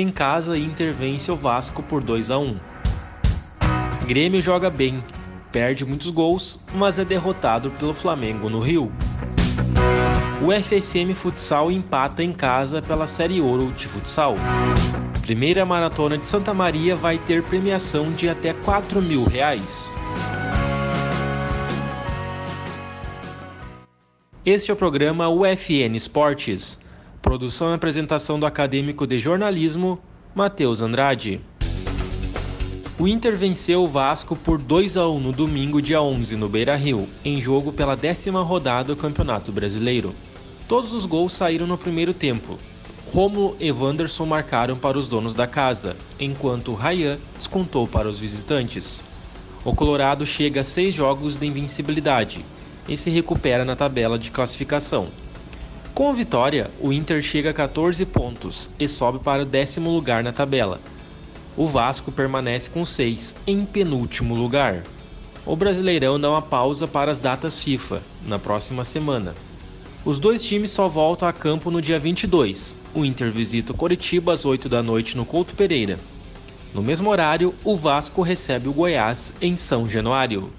Em casa, Inter vence o Vasco por 2 a 1. Grêmio joga bem, perde muitos gols, mas é derrotado pelo Flamengo no Rio. O FSM Futsal empata em casa pela Série Ouro de Futsal. Primeira maratona de Santa Maria vai ter premiação de até 4 mil reais. Este é o programa UFN Esportes. Produção e apresentação do acadêmico de jornalismo, Matheus Andrade. O Inter venceu o Vasco por 2 a 1 no domingo, dia 11, no Beira-Rio, em jogo pela décima rodada do Campeonato Brasileiro. Todos os gols saíram no primeiro tempo. Romulo e Wanderson marcaram para os donos da casa, enquanto Ryan descontou para os visitantes. O Colorado chega a seis jogos de invencibilidade e se recupera na tabela de classificação. Com a vitória, o Inter chega a 14 pontos e sobe para o décimo lugar na tabela. O Vasco permanece com 6, em penúltimo lugar. O Brasileirão dá uma pausa para as datas FIFA, na próxima semana. Os dois times só voltam a campo no dia 22. O Inter visita o Coritiba às 8 da noite no Couto Pereira. No mesmo horário, o Vasco recebe o Goiás em São Januário.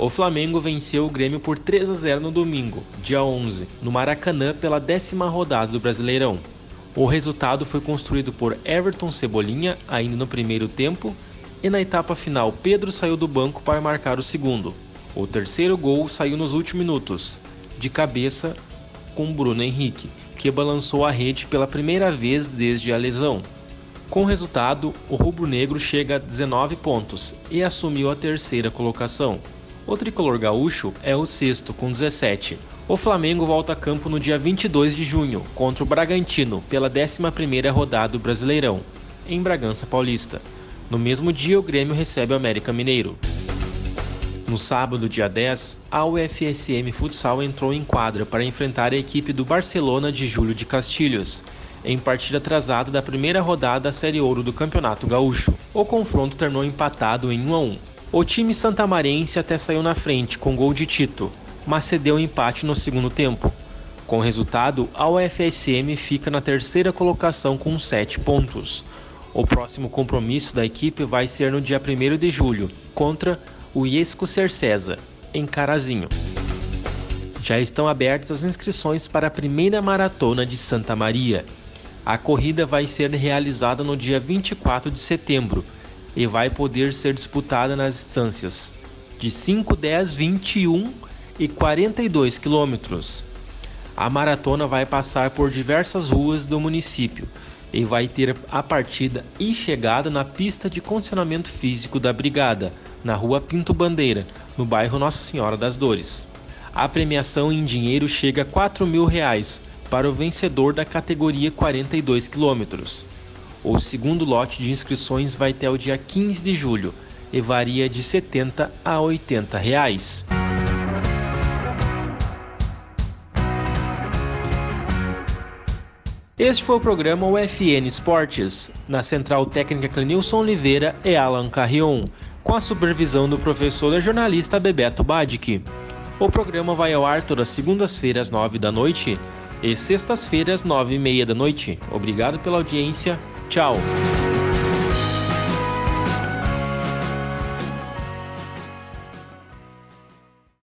O Flamengo venceu o Grêmio por 3 a 0 no domingo, dia 11, no Maracanã pela décima rodada do Brasileirão. O resultado foi construído por Everton Cebolinha ainda no primeiro tempo e na etapa final Pedro saiu do banco para marcar o segundo. O terceiro gol saiu nos últimos minutos, de cabeça com Bruno Henrique, que balançou a rede pela primeira vez desde a lesão. Com o resultado, o rubro-negro chega a 19 pontos e assumiu a terceira colocação. O tricolor gaúcho é o sexto, com 17. O Flamengo volta a campo no dia 22 de junho, contra o Bragantino, pela 11ª rodada do Brasileirão, em Bragança Paulista. No mesmo dia, o Grêmio recebe o América Mineiro. No sábado, dia 10, a UFSM Futsal entrou em quadra para enfrentar a equipe do Barcelona de Júlio de Castilhos, em partida atrasada da primeira rodada da Série Ouro do Campeonato Gaúcho. O confronto terminou empatado em 1 a 1. O time santamarense até saiu na frente com gol de Tito, mas cedeu empate no segundo tempo. Com o resultado, a UFSM fica na terceira colocação com 7 pontos. O próximo compromisso da equipe vai ser no dia 1 de julho, contra o Iesco Cercesa, em Carazinho. Já estão abertas as inscrições para a primeira maratona de Santa Maria. A corrida vai ser realizada no dia 24 de setembro e vai poder ser disputada nas distâncias de 5, 10, 21 e 42 quilômetros. A maratona vai passar por diversas ruas do município e vai ter a partida e chegada na pista de condicionamento físico da Brigada, na rua Pinto Bandeira, no bairro Nossa Senhora das Dores. A premiação em dinheiro chega a 4 mil reais para o vencedor da categoria 42 quilômetros. O segundo lote de inscrições vai até o dia 15 de julho e varia de 70 a 80 reais. Este foi o programa UFN Esportes, na central técnica Clenilson Oliveira e Alan Carrion, com a supervisão do professor e jornalista Bebeto Badic. O programa vai ao ar todas segundas-feiras, às 9 da noite e sextas-feiras, nove e meia da noite. Obrigado pela audiência. Tchau.